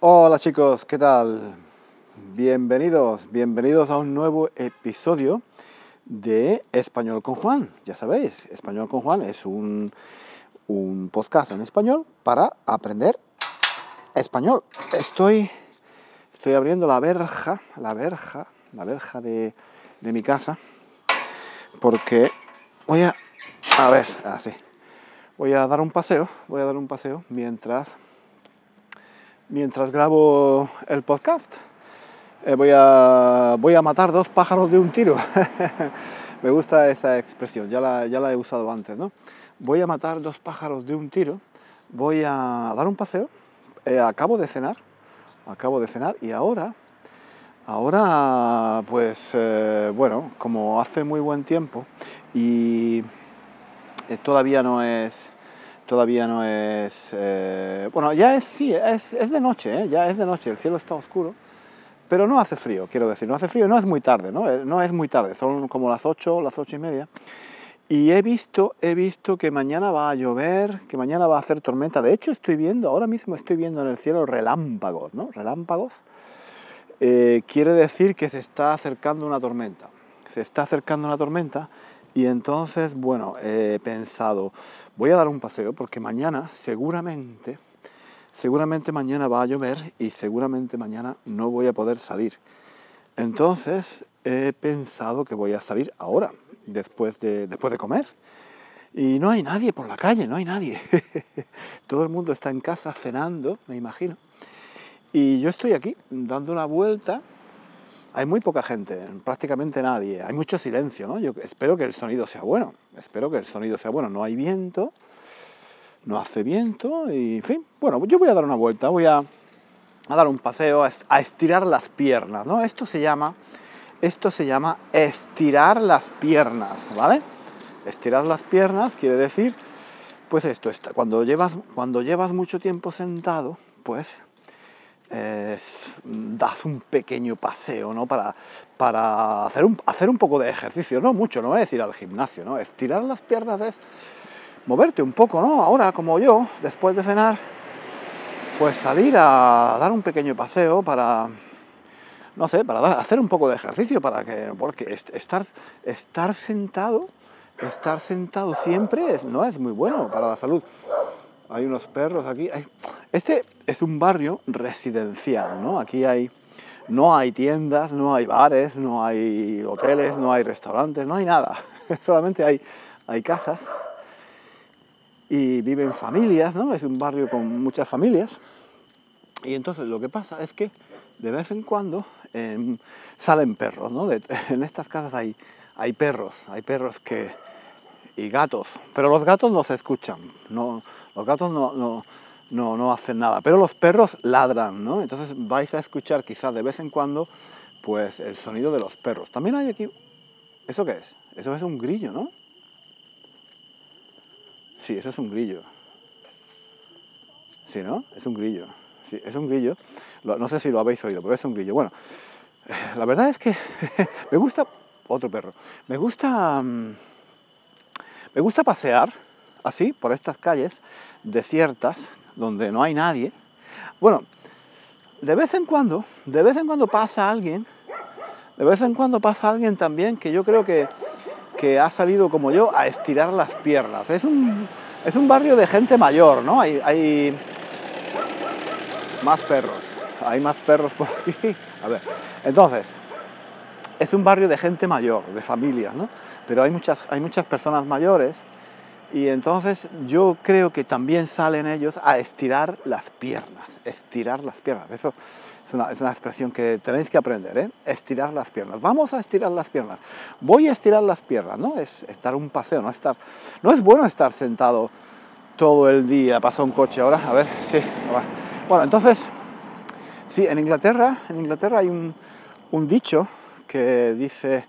Hola chicos, ¿qué tal? Bienvenidos, bienvenidos a un nuevo episodio de Español con Juan. Ya sabéis, Español con Juan es un, un podcast en español para aprender español. Estoy, estoy abriendo la verja, la verja, la verja de, de mi casa porque voy a, a ver, así, voy a dar un paseo, voy a dar un paseo mientras mientras grabo el podcast. Eh, voy, a, voy a matar dos pájaros de un tiro. Me gusta esa expresión, ya la, ya la he usado antes, ¿no? Voy a matar dos pájaros de un tiro, voy a dar un paseo, eh, acabo de cenar, acabo de cenar y ahora, ahora, pues, eh, bueno, como hace muy buen tiempo y todavía no es todavía no es... Eh, bueno, ya es, sí, es, es de noche, ¿eh? ya es de noche, el cielo está oscuro, pero no hace frío, quiero decir, no hace frío, no es muy tarde, ¿no? Eh, no es muy tarde, son como las 8, las ocho y media. Y he visto, he visto que mañana va a llover, que mañana va a hacer tormenta. De hecho, estoy viendo, ahora mismo estoy viendo en el cielo relámpagos, ¿no? Relámpagos. Quiere decir que se está acercando una tormenta. Se está acercando una tormenta y entonces, bueno, he pensado, voy a dar un paseo porque mañana seguramente, seguramente mañana va a llover y seguramente mañana no voy a poder salir. Entonces he pensado que voy a salir ahora, después de, después de comer. Y no hay nadie por la calle, no hay nadie. Todo el mundo está en casa cenando, me imagino. Y yo estoy aquí dando una vuelta hay muy poca gente, prácticamente nadie, hay mucho silencio, ¿no? Yo espero que el sonido sea bueno, espero que el sonido sea bueno, no hay viento, no hace viento y, en fin, bueno, yo voy a dar una vuelta, voy a, dar un paseo, a estirar las piernas, ¿no? Esto se llama, esto se llama estirar las piernas, ¿vale? Estirar las piernas quiere decir, pues esto, cuando llevas, cuando llevas mucho tiempo sentado, pues eh, das un pequeño paseo, ¿no? Para, para hacer, un, hacer un poco de ejercicio, no mucho, no es ir al gimnasio, ¿no? Estirar las piernas es moverte un poco, ¿no? Ahora, como yo, después de cenar, pues salir a dar un pequeño paseo para, no sé, para hacer un poco de ejercicio, para que, porque estar, estar sentado, estar sentado siempre no es muy bueno para la salud. Hay unos perros aquí. Este es un barrio residencial, ¿no? Aquí no hay tiendas, no hay bares, no hay hoteles, no hay restaurantes, no hay nada. Solamente hay, casas y viven familias, ¿no? Es un barrio con muchas familias. Y entonces lo que pasa es que de vez en cuando eh, salen perros, ¿no? En estas casas hay, hay perros, hay perros que, y gatos, pero los gatos no se escuchan, no, los gatos no, no, no, no hacen nada, pero los perros ladran, ¿no? Entonces vais a escuchar quizás de vez en cuando pues el sonido de los perros. También hay aquí, ¿eso qué es? Eso es un grillo, ¿no? Sí, eso es un grillo. Sí, ¿no? Es un grillo. Sí, es un grillo. No sé si lo habéis oído, pero es un grillo. Bueno, la verdad es que me gusta otro perro. Me gusta mm, me gusta pasear así por estas calles desiertas donde no hay nadie. Bueno, de vez en cuando, de vez en cuando pasa alguien, de vez en cuando pasa alguien también que yo creo que, que ha salido como yo a estirar las piernas. Es un, es un barrio de gente mayor, ¿no? Hay, hay más perros, hay más perros por aquí. A ver, entonces, es un barrio de gente mayor, de familias, ¿no? Pero hay muchas, hay muchas personas mayores y entonces yo creo que también salen ellos a estirar las piernas, estirar las piernas. Eso es una, es una, expresión que tenéis que aprender, ¿eh? Estirar las piernas. Vamos a estirar las piernas. Voy a estirar las piernas, ¿no? Es estar un paseo, no estar... No es bueno estar sentado todo el día. Pasa un coche ahora, a ver, sí. Bueno, entonces, sí, en Inglaterra, en Inglaterra hay un, un dicho que dice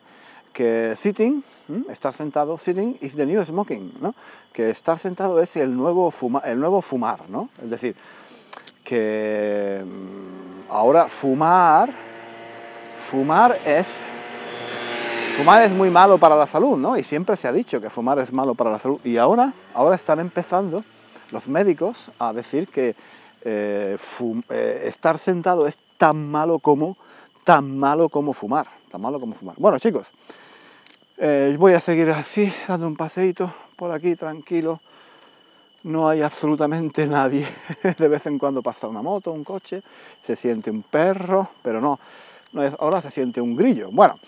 que sitting, estar sentado, sitting is the new smoking, ¿no? Que estar sentado es el nuevo, el nuevo fumar, ¿no? Es decir, que mm, ahora fumar, fumar es, fumar es muy malo para la salud, ¿no? Y siempre se ha dicho que fumar es malo para la salud. Y ahora, ahora están empezando los médicos a decir que eh, eh, estar sentado es tan malo como, tan malo como fumar, tan malo como fumar. Bueno, chicos, eh, voy a seguir así, dando un paseito por aquí, tranquilo. No hay absolutamente nadie. De vez en cuando pasa una moto, un coche, se siente un perro, pero no, no es, ahora se siente un grillo. Bueno,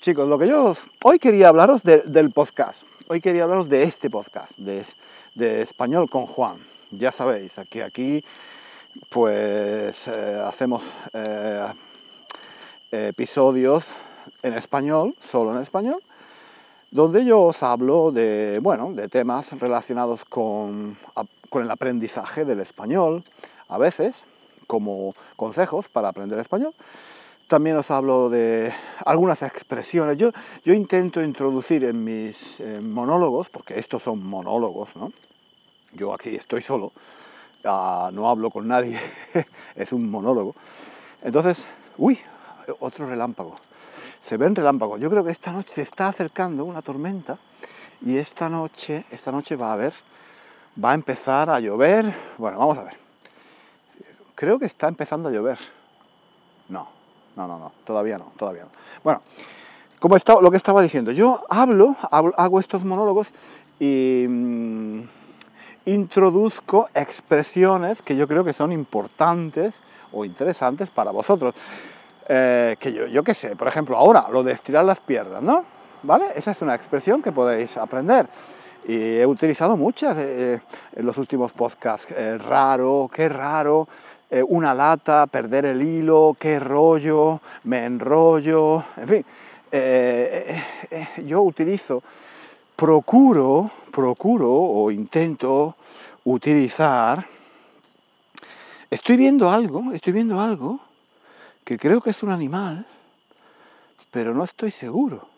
chicos, lo que yo hoy quería hablaros del podcast. Hoy quería hablaros de este podcast, de, de Español con Juan. Ya sabéis, que aquí pues eh, hacemos eh, episodios en español, solo en español, donde yo os hablo de, bueno, de temas relacionados con, con el aprendizaje del español, a veces, como consejos para aprender español. También os hablo de algunas expresiones. Yo, yo intento introducir en mis monólogos, porque estos son monólogos, ¿no? Yo aquí estoy solo, Ah, no hablo con nadie, es un monólogo. Entonces, uy, otro relámpago. Se ven relámpagos. Yo creo que esta noche se está acercando una tormenta y esta noche, esta noche va a haber, va a empezar a llover. Bueno, vamos a ver. Creo que está empezando a llover. No, no, no, no, todavía no, todavía no. Bueno, como está, lo que estaba diciendo, yo hablo, hago estos monólogos y mm, introduzco expresiones que yo creo que son importantes o interesantes para vosotros. Eh, que yo, yo qué sé, por ejemplo, ahora lo de estirar las piernas, ¿no? ¿Vale? Esa es una expresión que podéis aprender. Y he utilizado muchas eh, en los últimos podcasts. Eh, raro, qué raro, una lata, perder el hilo, qué rollo, me enrollo, en fin. yo utilizo procuro, procuro o intento utilizar, estoy viendo algo, estoy viendo algo que creo que es un animal, pero no estoy seguro.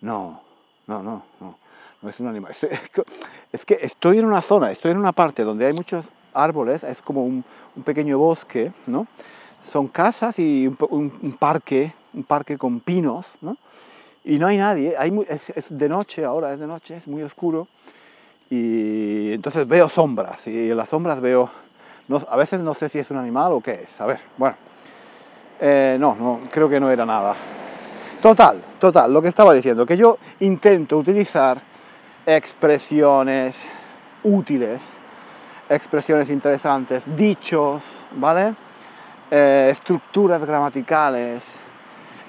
No, no, no, no, no es un animal. es que estoy en una zona, estoy en una parte donde hay muchos árboles, es como un, pequeño bosque, ¿no? Son casas y un, un parque, un parque con pinos, ¿no? y no hay nadie, hay, es, de noche ahora, es de noche, es muy oscuro y entonces veo sombras y en las sombras veo, no, a veces no sé si es un animal o qué es, a ver, bueno, eh, no, no, creo que no era nada. Total, total, lo que estaba diciendo, que yo intento utilizar expresiones útiles, expresiones interesantes, dichos, ¿vale? Eh, estructuras gramaticales,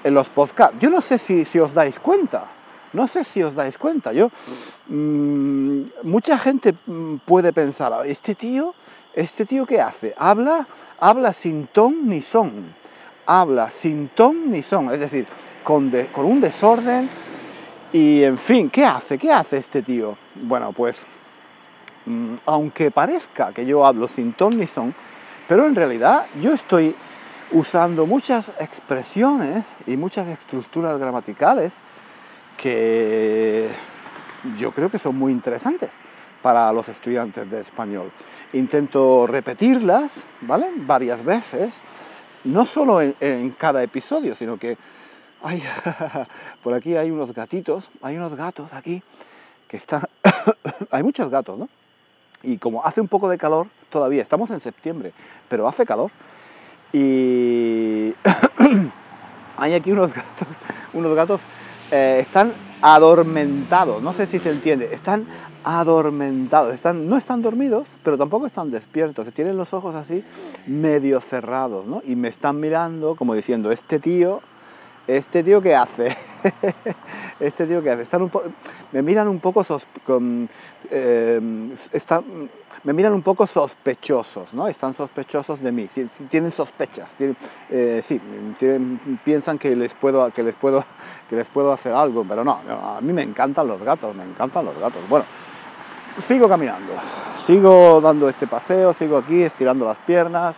en los podcasts. Yo no sé si, si os dais cuenta, no sé si os dais cuenta. Yo, mmm, mucha gente mm, puede pensar, este tío, este tío qué hace? Habla, habla sin ton ni son. Habla sin ton ni son, es decir, con, con un desorden y en fin, ¿qué hace? ¿Qué hace este tío? Bueno, pues mmm, aunque parezca que yo hablo sin ton ni son, pero en realidad yo estoy usando muchas expresiones y muchas estructuras gramaticales que yo creo que son muy interesantes para los estudiantes de español. Intento repetirlas, ¿vale? Varias veces, no solo en, cada episodio, sino que ay, por aquí hay unos gatitos, hay unos gatos aquí que están, hay muchos gatos, ¿no? Y como hace un poco de calor, todavía estamos en septiembre, pero hace calor, y hay aquí unos gatos, unos gatos eh, están adormentados, no sé si se entiende, están adormentados, están, no están dormidos, pero tampoco están despiertos, tienen los ojos así medio cerrados, ¿no? Y me están mirando como diciendo, este tío, este tío qué hace, este tío qué hace, están un me miran un poco con, eh, están, me miran un poco sospechosos, ¿no? Están sospechosos de mí, tienen sospechas, eh, sí, piensan que les, puedo, que, les puedo, que les puedo hacer algo, pero no, a mí me encantan los gatos, me encantan los gatos. Bueno, sigo caminando, sigo dando este paseo, sigo aquí estirando las piernas.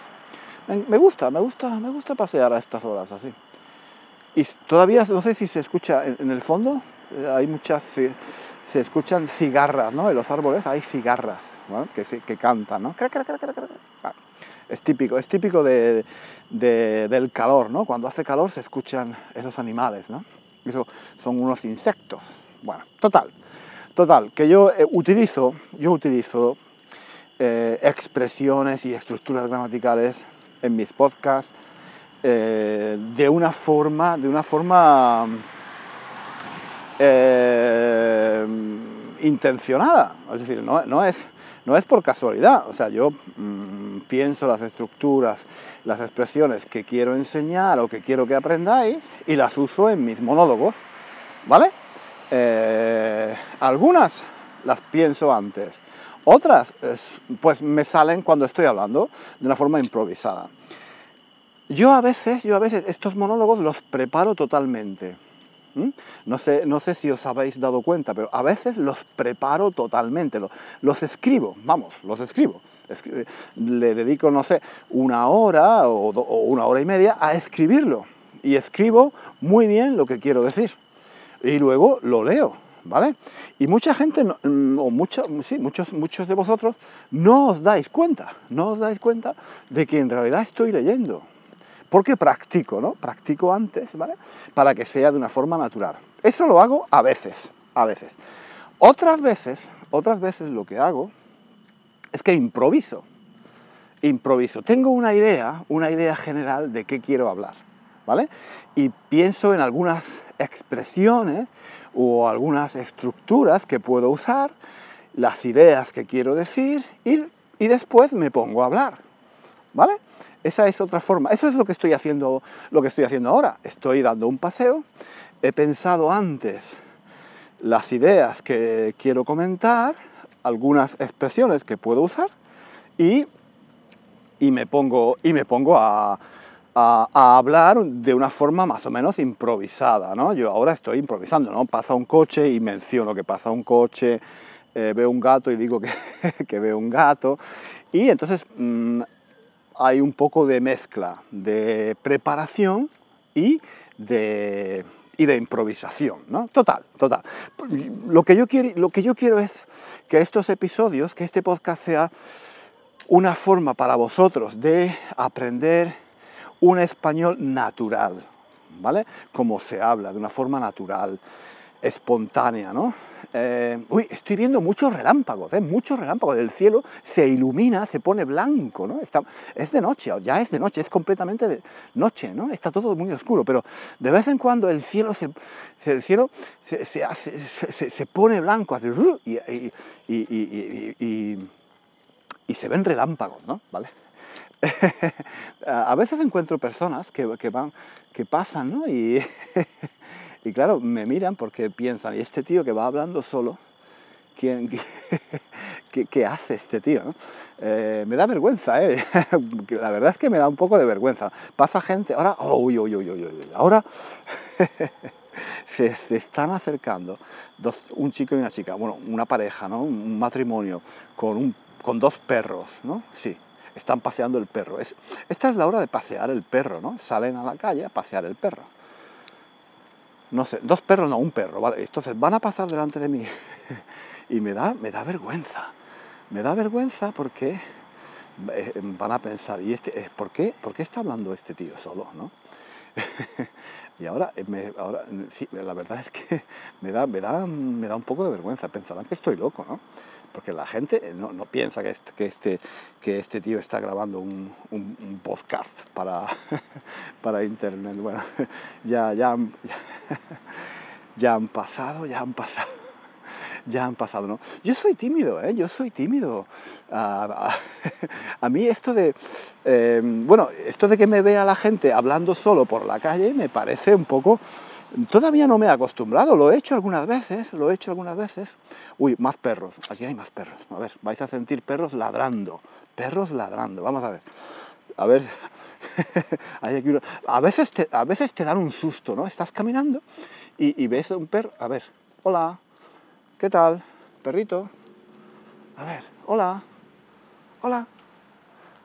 Me, gusta, me gusta, me gusta pasear a estas horas así. Y todavía no sé si se escucha en, el fondo, eh, hay muchas, se, se, escuchan cigarras, ¿no? En los árboles hay cigarras que, que cantan, ¿no? Es típico, es típico de, del calor, ¿no? Cuando hace calor se escuchan esos animales, ¿no? Eso son unos insectos. Bueno, total, total, que yo eh, utilizo, yo utilizo eh, expresiones y estructuras gramaticales en mis podcasts eh, de una forma, de una forma intencionada. Es decir, no, es, no es por casualidad. O sea, yo mmm, pienso las estructuras, las expresiones que quiero enseñar o que quiero que aprendáis y las uso en mis monólogos. ¿Vale? Eh, algunas las pienso antes. Otras, pues me salen cuando estoy hablando de una forma improvisada. Yo a veces, yo a veces estos monólogos los preparo totalmente. No sé, no sé si os habéis dado cuenta, pero a veces los preparo totalmente, los, escribo, vamos, los escribo. Le dedico, no sé, una hora o una hora y media a escribirlo. Y escribo muy bien lo que quiero decir. Y luego lo leo, ¿vale? Y mucha gente, mm, o mucho, sí, muchos, muchos de vosotros, no os dais cuenta, no os dais cuenta de que en realidad estoy leyendo. Porque practico, ¿no? Practico antes, ¿vale? Para que sea de una forma natural. Eso lo hago a veces, a veces. Otras veces, otras veces lo que hago es que improviso. Improviso. Tengo una idea, una idea general de qué quiero hablar, Y pienso en algunas expresiones o algunas estructuras que puedo usar, las ideas que quiero decir y, después me pongo a hablar, ¿vale? Esa es otra forma. Eso es lo que estoy haciendo, lo que estoy haciendo ahora. Estoy dando un paseo. He pensado antes las ideas que quiero comentar, algunas expresiones que puedo usar y me pongo, y me pongo a, a, hablar de una forma más o menos improvisada, ¿no? Yo ahora estoy improvisando, ¿no? Pasa un coche y menciono que pasa un coche, eh, veo un gato y digo que, veo un gato. Y entonces mmm, hay un poco de mezcla de preparación y de, y de improvisación, ¿no? Total, total. Lo que, yo quiero, lo que yo quiero es que estos episodios, que este podcast sea una forma para vosotros de aprender un español natural, ¿vale? Como se habla, de una forma natural, espontánea, ¿no? Eh, uy, estoy viendo muchos relámpagos, ¿eh? muchos relámpagos. El cielo se ilumina, se pone blanco, ¿no? Está, es de noche, ya es de noche, es completamente de noche, ¿no? Está todo muy oscuro, pero de vez en cuando el cielo se, el cielo se, hace, se, pone blanco hace, y, y, se ven relámpagos, ¿no? ¿Vale? a veces encuentro personas que, van, que pasan, ¿no? Y claro, me miran porque piensan, ¿y este tío que va hablando solo? ¿Quién, qué, hace este tío? Eh, me da vergüenza, ¿eh? La verdad es que me da un poco de vergüenza. Pasa gente, ahora, oh, uy, uy, uy, uy, uy, ahora se, están acercando un chico y una chica, bueno, una pareja, ¿no? Un matrimonio con, un, con dos perros, ¿no? Sí, están paseando el perro. Es, esta es la hora de pasear el perro, ¿no? Salen a la calle a pasear el perro no sé, dos perros, no, un perro. Entonces van a pasar delante de mí y me da, me da vergüenza. Me da vergüenza porque eh, van a pensar, ¿y este, eh, ¿por, qué, ¿por qué está hablando este tío solo, no? y ahora, eh, ahora, sí, la verdad es que me da, me, da, me da un poco de vergüenza, pensarán que estoy loco, ¿no? Porque la gente no, no piensa que este, que este, que, este, tío está grabando un, un, podcast para, para internet. Bueno, ya, ya, ya, han pasado, ya han pasado ya han pasado, ¿no? Yo soy tímido, ¿eh? Yo soy tímido. A, a, a mí esto de, eh, bueno, esto de que me vea la gente hablando solo por la calle me parece un poco, Todavía no me he acostumbrado, lo he hecho algunas veces, lo he hecho algunas veces. Uy, más perros, aquí hay más perros. A ver, vais a sentir perros ladrando, perros ladrando, vamos a ver. A ver, hay aquí uno. A, veces te, a veces te dan un susto, ¿no? Estás caminando y, ves un perro. A ver, hola, ¿qué tal? Perrito. A ver, hola, hola.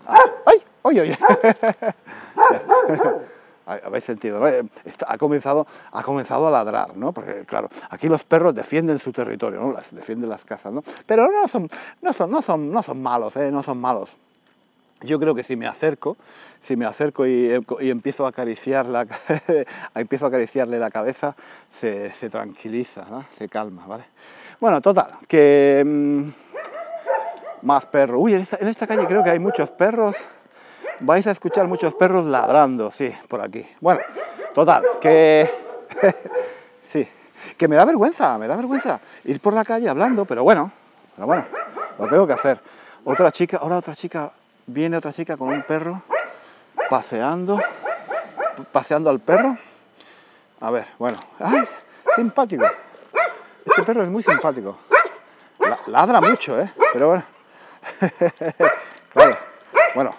¡Ay! ¡Ay! ¡Ay! ay. Habéis sentido. Está, ha, comenzado, ha comenzado a ladrar, ¿no? Porque, claro, aquí los perros defienden su territorio, ¿no? Las, defienden las casas, ¿no? Pero no son, no son, no son, no son malos, ¿eh? No son malos. Yo creo que si me acerco, si me acerco y, y empiezo a acariciar la, empiezo a acariciarle la cabeza, se, se tranquiliza, ¿no? se calma, ¿vale? Bueno, total, que mmm, más perros. Uy, en esta calle creo que hay muchos perros. Vais a escuchar muchos perros ladrando, sí, por aquí. Bueno, total, que... sí, que me da vergüenza, me da vergüenza ir por la calle hablando, pero bueno, pero bueno, lo tengo que hacer. Otra chica, ahora otra chica, viene otra chica con un perro paseando, paseando al perro. A ver, bueno, ¡ay! Simpático. Este perro es muy simpático. ladra mucho, ¿eh? Pero bueno. Bueno,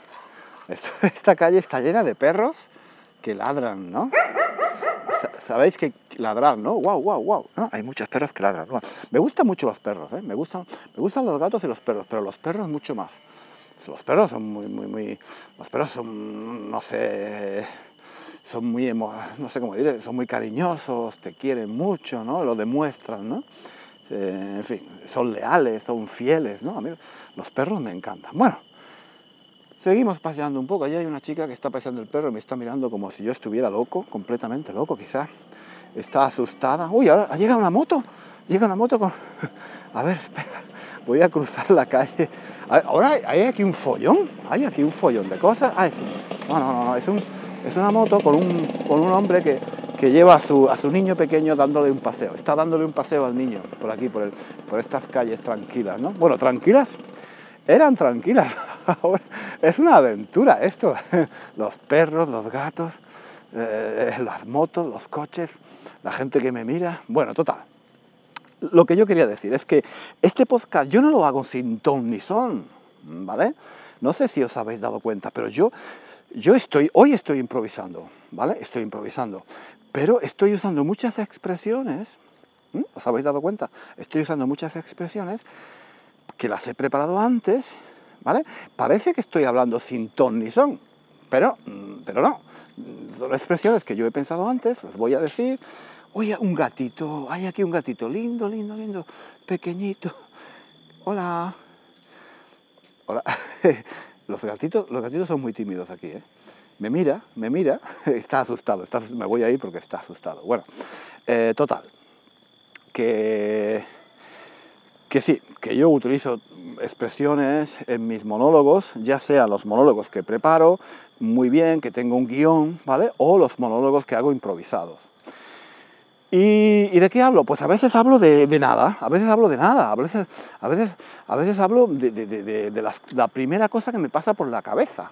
esta calle está llena de perros que ladran, ¿no? Sabéis que ladrar, ¿no? Wow, wow, wow. ¿no? Hay muchos perros que ladran. me gustan mucho los perros, ¿eh? Me gustan, me gustan los gatos y los perros, pero los perros mucho más. Los perros son muy, muy, muy. Los perros son, no sé, son muy, no sé cómo decir, son muy cariñosos, te quieren mucho, ¿no? Lo demuestran, ¿no? Eh, en fin, son leales, son fieles, ¿no? A los perros me encantan. Bueno, seguimos paseando un poco. Allí hay una chica que está paseando el perro y me está mirando como si yo estuviera loco, completamente loco quizás. Está asustada. Uy, ahora llega una moto. Llega una moto con... A ver, espera. Voy a cruzar la calle. Ahora hay aquí un follón. Hay aquí un follón de cosas. Ah, es... No, no, no, es un es una moto con un, con un hombre que, que lleva a su, a su, niño pequeño dándole un paseo. Está dándole un paseo al niño por aquí, por, el, por estas calles tranquilas, ¿no? Bueno, tranquilas. Eran tranquilas. es una aventura esto. Los perros, los gatos, eh, las motos, los coches, la gente que me mira. Bueno, total. Lo que yo quería decir es que este podcast yo no lo hago sin ton ni son, ¿vale? No sé si os habéis dado cuenta, pero yo yo estoy, hoy estoy improvisando, ¿vale? Estoy improvisando, pero estoy usando muchas expresiones, ¿os habéis dado cuenta? Estoy usando muchas expresiones que las he preparado antes, Parece que estoy hablando sin ton ni son, pero, mm, pero no. Son expresiones que yo he pensado antes, os voy a decir, oye, un gatito, hay aquí un gatito, lindo, lindo, lindo, pequeñito. Hola. Hola. Los gatitos, los gatitos son muy tímidos aquí, ¿eh? Me mira, me mira, está asustado, está, me voy a ir porque está asustado. Bueno, eh, total, que, que sí, que yo utilizo expresiones en mis monólogos, ya sean los monólogos que preparo muy bien, que tengo un guion, ¿vale? O los monólogos que hago improvisados. ¿Y, de qué hablo? Pues a veces hablo de, nada, a veces hablo de nada, a veces, a veces, a veces hablo de, la primera cosa que me pasa por la cabeza.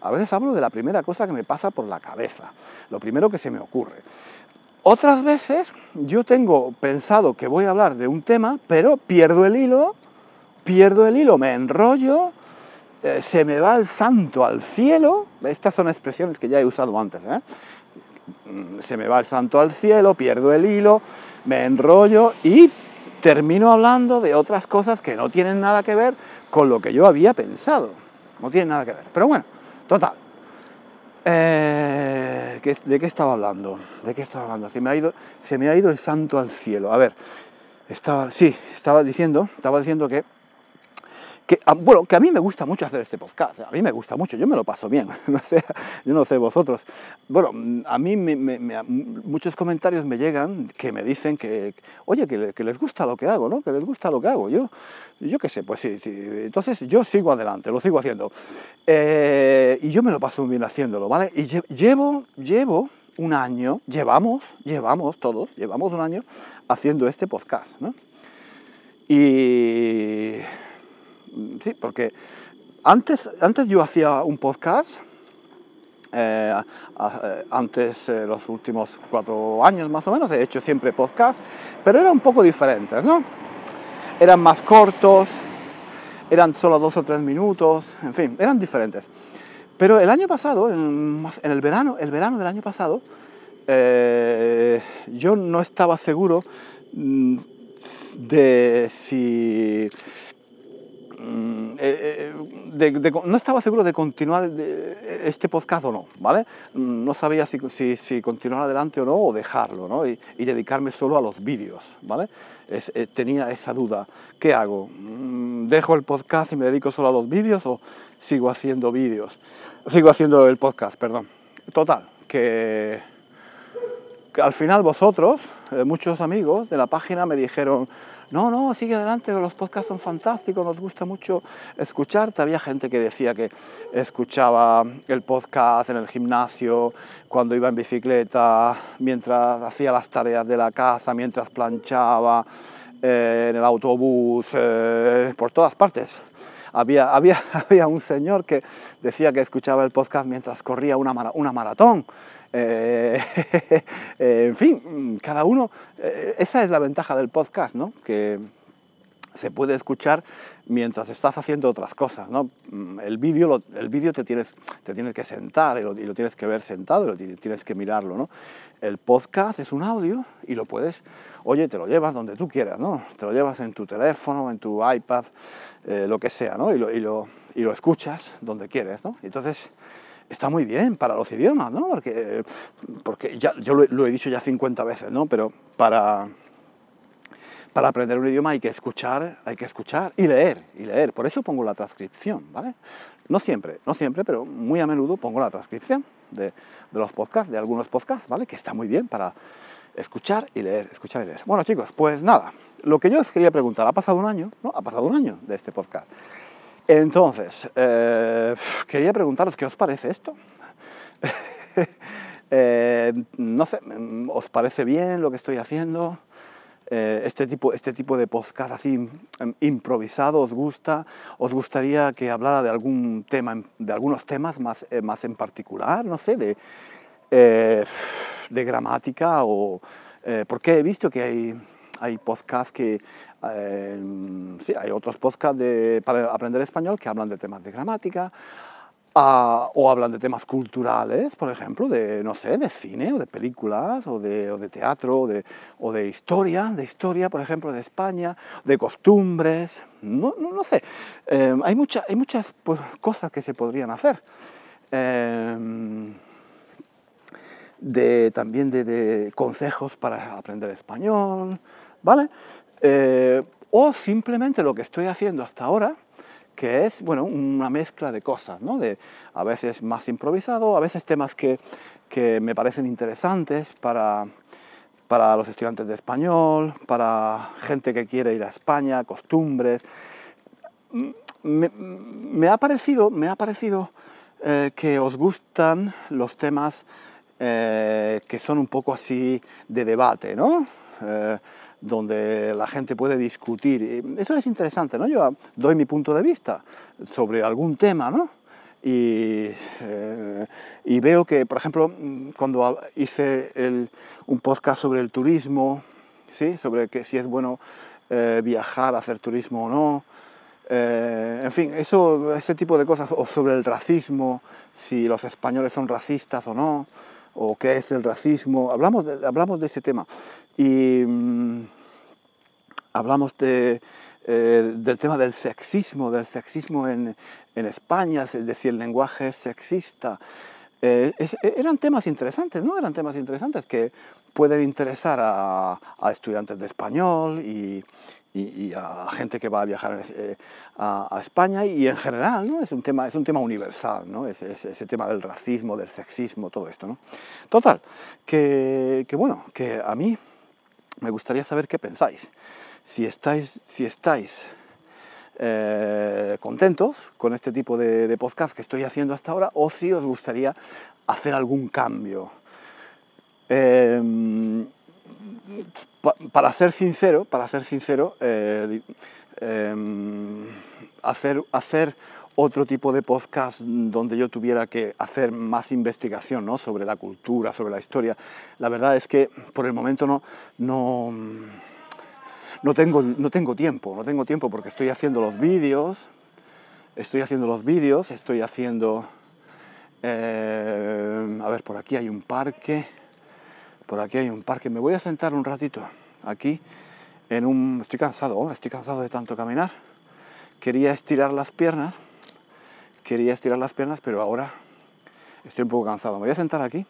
A veces hablo de la primera cosa que me pasa por la cabeza, lo primero que se me ocurre. Otras veces yo tengo pensado que voy a hablar de un tema, pero pierdo el hilo, pierdo el hilo, me enrollo, eh, se me va el santo al cielo. Estas son expresiones que ya he usado antes. ¿eh? Mm, se me va el santo al cielo, pierdo el hilo, me enrollo y termino hablando de otras cosas que no tienen nada que ver con lo que yo había pensado. No tienen nada que ver. Pero bueno, total. Eh, ¿De qué estaba hablando? ¿De qué estaba hablando? Se me, ha ido, se me ha ido el santo al cielo. A ver, estaba, sí, estaba diciendo, estaba diciendo que que, ah, bueno, que a mí me gusta mucho hacer este podcast, a mí me gusta mucho, yo me lo paso bien, no sé, yo no sé vosotros. Bueno, a mí muchos comentarios me llegan que me dicen que, oye, que, les gusta lo que hago, ¿no? Que les gusta lo que hago. Yo, yo qué sé, pues sí, sí. Entonces yo sigo adelante, lo sigo haciendo. Eh, y yo me lo paso bien haciéndolo, ¿vale? Y llevo, llevo un año, llevamos, llevamos todos, llevamos un año haciendo este podcast, ¿no? Y sí, porque antes, antes yo hacía un podcast, eh, eh, antes, eh, los últimos cuatro años más o menos, he hecho siempre podcast, pero eran un poco diferentes, ¿no? Eran más cortos, eran solo dos o tres minutos, en fin, eran diferentes. Pero el año pasado, en, el verano, el verano del año pasado, yo no estaba seguro mm, de si Mm, eh, eh, no estaba seguro de continuar este podcast o no, ¿vale? Mm, no sabía si, si, continuar adelante o no, o dejarlo, ¿no? Y, dedicarme solo a los vídeos, ¿vale? Eh, tenía esa duda, ¿qué hago? Mm, ¿Dejo el podcast y me dedico solo a los vídeos o sigo haciendo vídeos? Sigo haciendo el podcast, perdón. Total, que, que al final vosotros, muchos amigos de la página me dijeron, no, no, sigue adelante, los podcasts son fantásticos, nos gusta mucho escucharte. Había gente que decía que escuchaba el podcast en el gimnasio, cuando iba en bicicleta, mientras hacía las tareas de la casa, mientras planchaba, eh, en el autobús, eh, por todas partes. Había, había, había, un señor que decía que escuchaba el podcast mientras corría una, una maratón. Eh, en fin, cada uno, eh, esa es la ventaja del podcast, ¿no? Que se puede escuchar mientras estás haciendo otras cosas, ¿no? Mm, el vídeo, el vídeo te tienes, tienes que sentar y lo, tienes que ver sentado y lo tienes que mirarlo, ¿no? El podcast es un audio y lo puedes, oye, te lo llevas donde tú quieras, ¿no? Te lo llevas en tu teléfono, en tu iPad, eh, lo que sea, ¿no? Y lo, y lo escuchas donde quieres, ¿no? Entonces, está muy bien para los idiomas, ¿no? Porque, porque ya, yo lo, he dicho ya 50 veces, ¿no? Pero para, para aprender un idioma hay que escuchar, hay que escuchar y leer, y leer. Por eso pongo la transcripción, ¿vale? No siempre, no siempre, pero muy a menudo pongo la transcripción de, de los podcasts, de algunos podcasts, ¿vale? Que está muy bien para escuchar y leer, escuchar y leer. Bueno, chicos, pues nada, lo que yo os quería preguntar, ha pasado un año, ¿no? Ha pasado un año de este podcast. Entonces, eh, quería preguntaros, ¿qué os parece esto? eh, no sé, ¿os parece bien lo que estoy haciendo? Eh, este, tipo, este tipo de podcast así em, improvisado, ¿os gusta? ¿Os gustaría que hablara de algún tema, de algunos temas más, más en particular? No sé, de gramática o... porque he visto que hay hay podcasts que, eh, sí, hay otros podcasts de, para aprender español que hablan de temas de gramática uh, o hablan de temas culturales, por ejemplo, de, no sé, de cine o de películas o de, teatro o de, historia, de historia, por ejemplo, de España, de costumbres, no, no, no sé, eh, hay, mucha, hay muchas pues, cosas que se podrían hacer. Eh, de, también de, consejos para aprender español, ¿vale? Eh, o simplemente lo que estoy haciendo hasta ahora, que es, bueno, una mezcla de cosas, ¿no? De, a veces más improvisado, a veces temas que, que me parecen interesantes para, para los estudiantes de español, para gente que quiere ir a España, costumbres. Me, me ha parecido, me ha parecido eh, que os gustan los temas eh, que son un poco así de debate, ¿no? Eh, donde la gente puede discutir. Eso es interesante, ¿no? Yo doy mi punto de vista sobre algún tema, ¿no? Y, eh, y veo que, por ejemplo, cuando hice el, un podcast sobre el turismo, ¿sí? sobre que si es bueno eh, viajar, hacer turismo o no, eh, en fin, eso, ese tipo de cosas, o sobre el racismo, si los españoles son racistas o no, o qué es el racismo, hablamos de, hablamos de ese tema. Y mmm, hablamos eh, del tema del sexismo, del sexismo en, España, es decir, el lenguaje sexista. Eh, es, eran temas interesantes, ¿no? Eran temas interesantes que pueden interesar a, estudiantes de español y, a gente que va a viajar eh, a, España y en general, ¿no? Es un tema, es un tema universal, ¿no? Ese, ese tema del racismo, del sexismo, todo esto, ¿no? Total, que, que bueno, que a mí me gustaría saber qué pensáis. Si estáis, si estáis eh, contentos con este tipo de, de, podcast que estoy haciendo hasta ahora o si os gustaría hacer algún cambio. Pa, para ser sincero, para ser sincero, eh, hacer, hacer otro tipo de podcast donde yo tuviera que hacer más investigación ¿no? sobre la cultura, sobre la historia. La verdad es que por el momento no, no, no, tengo, no tengo tiempo, no tengo tiempo porque estoy haciendo los vídeos, estoy haciendo los vídeos, estoy haciendo... Eh, a ver, por aquí hay un parque, por aquí hay un parque, me voy a sentar un ratito aquí en un... Estoy cansado, estoy cansado de tanto caminar. Quería estirar las piernas quería estirar las piernas, pero ahora estoy un poco cansado. Me voy a sentar aquí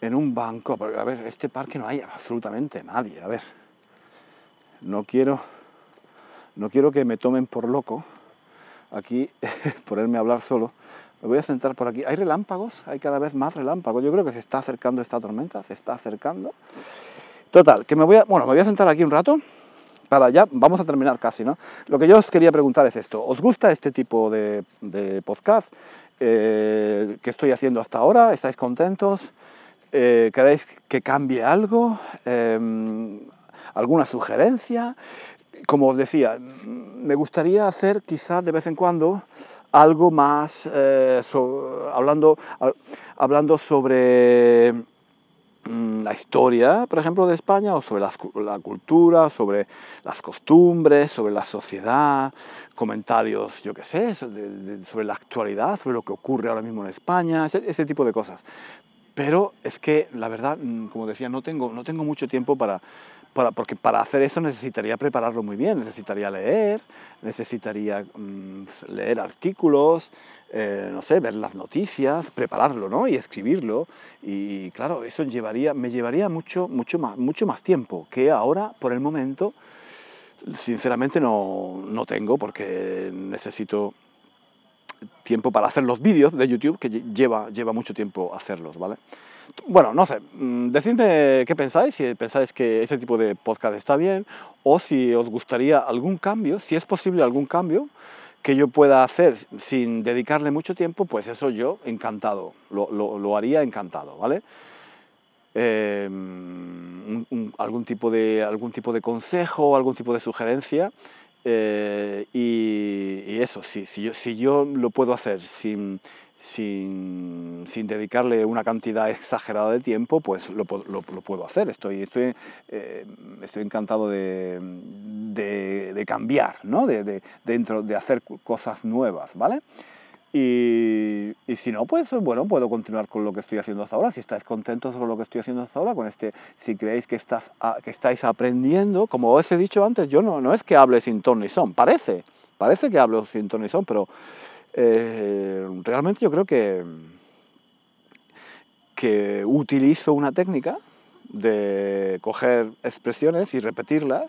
en un banco. A ver, este parque no hay absolutamente nadie. A ver, no quiero, no quiero que me tomen por loco aquí, ponerme a hablar solo. Me voy a sentar por aquí. Hay relámpagos, hay cada vez más relámpagos. Yo creo que se está acercando esta tormenta, se está acercando. Total, que me voy a, bueno, me voy a sentar aquí un rato, para ya, vamos a terminar casi, ¿no? Lo que yo os quería preguntar es esto, ¿os gusta este tipo de, podcast eh, que estoy haciendo hasta ahora? ¿Estáis contentos? Eh, ¿Queréis que cambie algo? Em, ¿Alguna sugerencia? Como os decía, me gustaría hacer quizás de vez en cuando algo más eh, hablando, hablando sobre mm, la historia, por ejemplo, de España, o sobre la, cultura, sobre las costumbres, sobre la sociedad, comentarios, yo qué sé, sobre la actualidad, sobre lo que ocurre ahora mismo en España, ese, tipo de cosas. Pero es que, la verdad, mm, como decía, no tengo, no tengo mucho tiempo para, porque para hacer eso necesitaría prepararlo muy bien, necesitaría leer, necesitaría mm, leer artículos, eh, no sé, ver las noticias, prepararlo, ¿no? Y escribirlo. Y claro, eso llevaría, me llevaría mucho, mucho, más, mucho más tiempo que ahora, por el momento, sinceramente no, no tengo porque necesito tiempo para hacer los vídeos de YouTube, que lleva, lleva mucho tiempo hacerlos, ¿vale? Bueno, no sé, mm, decidme qué pensáis, si pensáis que ese tipo de podcast está bien o si os gustaría algún cambio, si es posible algún cambio que yo pueda hacer sin dedicarle mucho tiempo, pues eso yo encantado, lo, lo, haría encantado, ¿vale? Em, algún, tipo de, algún tipo de consejo, algún tipo de sugerencia eh, y, eso, si, si, yo, si yo lo puedo hacer sin, sin, sin, dedicarle una cantidad exagerada de tiempo, pues lo, lo, puedo hacer. Estoy, estoy, eh, estoy encantado de, de, cambiar, ¿no? De, de, dentro, de hacer cosas nuevas, ¿vale? Y, y, si no, pues bueno, puedo continuar con lo que estoy haciendo hasta ahora. Si estáis contentos con lo que estoy haciendo hasta ahora, con este, si creéis que, estás, que estáis aprendiendo, como os he dicho antes, yo no, no es que hable sin ton ni son, parece, parece que hablo sin ton ni son, pero eh, realmente yo creo que, que utilizo una técnica de coger expresiones y repetirlas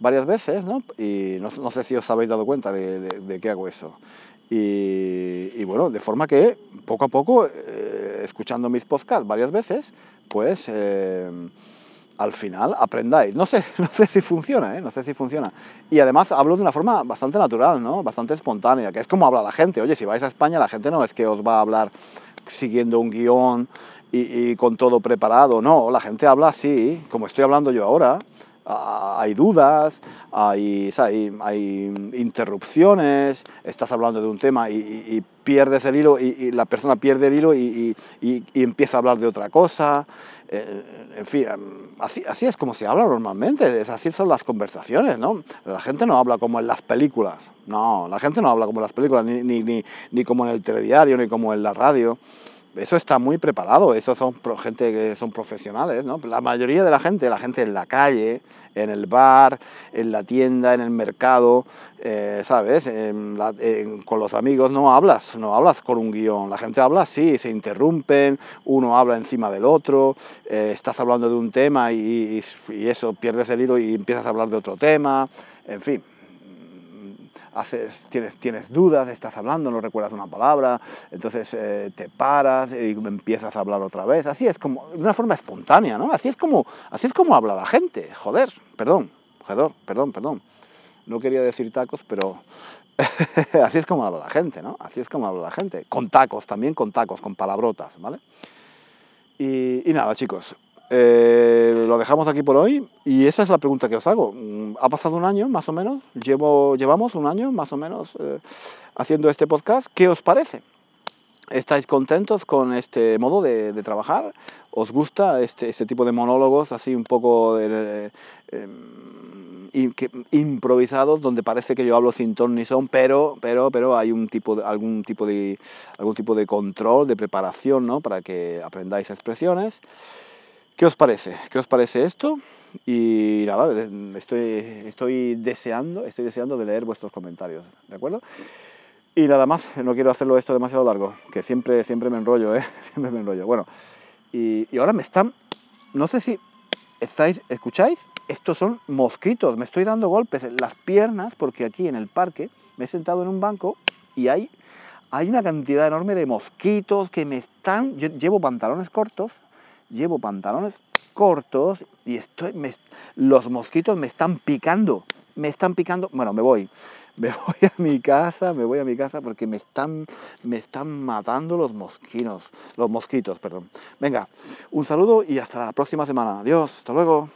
varias veces, ¿no? Y no, no sé si os habéis dado cuenta de, de, de qué hago eso. Y, bueno, de forma que poco a poco, eh, escuchando mis podcasts varias veces, pues eh, al final aprendáis. No sé, no sé si funciona, ¿eh? no sé si funciona. Y además hablo de una forma bastante natural, ¿no? Bastante espontánea, que es como habla la gente. Oye, si vais a España, la gente no es que os va a hablar siguiendo un guion y, y con todo preparado, no, la gente habla así, como estoy hablando yo ahora, hay dudas, hay, hay, interrupciones, estás hablando de un tema y, pierdes el hilo y, la persona pierde el hilo y, empieza a hablar de otra cosa. Eh, en fin, em, así, así es como se habla normalmente, así son las conversaciones, ¿no? La gente no habla como en las películas, no, la gente no habla como en las películas, ni, ni, ni, ni como en el telediario, ni como en la radio eso está muy preparado, eso son gente que son profesionales, ¿no? La mayoría de la gente, la gente en la calle, en el bar, en la tienda, en el mercado, eh, ¿sabes? con los amigos no hablas, no hablas con un guion, la gente habla así, se interrumpen, uno habla encima del otro, eh, estás hablando de un tema y, y eso, pierdes el hilo y empiezas a hablar de otro tema, en fin, haces, tienes, dudas, estás hablando, no recuerdas una palabra, entonces eh, te paras y empiezas a hablar otra vez. Así es como, de una forma espontánea, ¿no? Así es como, así es como habla la gente. Joder, perdón, joder, perdón, perdón. No quería decir tacos, pero así es como habla la gente, ¿no? Así es como habla la gente. Con tacos, también con tacos, con palabrotas, ¿vale? Y, y nada, chicos, eh, lo dejamos aquí por hoy y esa es la pregunta que os hago. Mm, ha pasado un año más o menos, Llevo, llevamos un año más o menos eh, haciendo este podcast. ¿Qué os parece? ¿Estáis contentos con este modo de, trabajar? ¿Os gusta este, este, tipo de monólogos así un poco eh, improvisados donde parece que yo hablo sin ton ni son, pero, pero, pero hay un tipo de, algún, tipo de, algún tipo de control, de preparación ¿no? para que aprendáis expresiones? ¿Qué os parece? ¿Qué os parece esto? Y nada, estoy, deseando, estoy deseando de leer vuestros comentarios, ¿de acuerdo? Y nada más, no quiero hacerlo esto demasiado largo, que siempre, siempre me enrollo, ¿eh? Siempre me enrollo. Bueno, y, y ahora me están, no sé si estáis, ¿escucháis? Estos son mosquitos, me estoy dando golpes en las piernas porque aquí en el parque me he sentado en un banco y hay, hay una cantidad enorme de mosquitos que me están, yo llevo pantalones cortos, llevo pantalones cortos y estoy, los mosquitos me están picando, me están picando. Bueno, me voy. Me voy a mi casa, me voy a mi casa porque me están, me están matando los mosquitos, los mosquitos, perdón. Venga, un saludo y hasta la próxima semana. Adiós, hasta luego.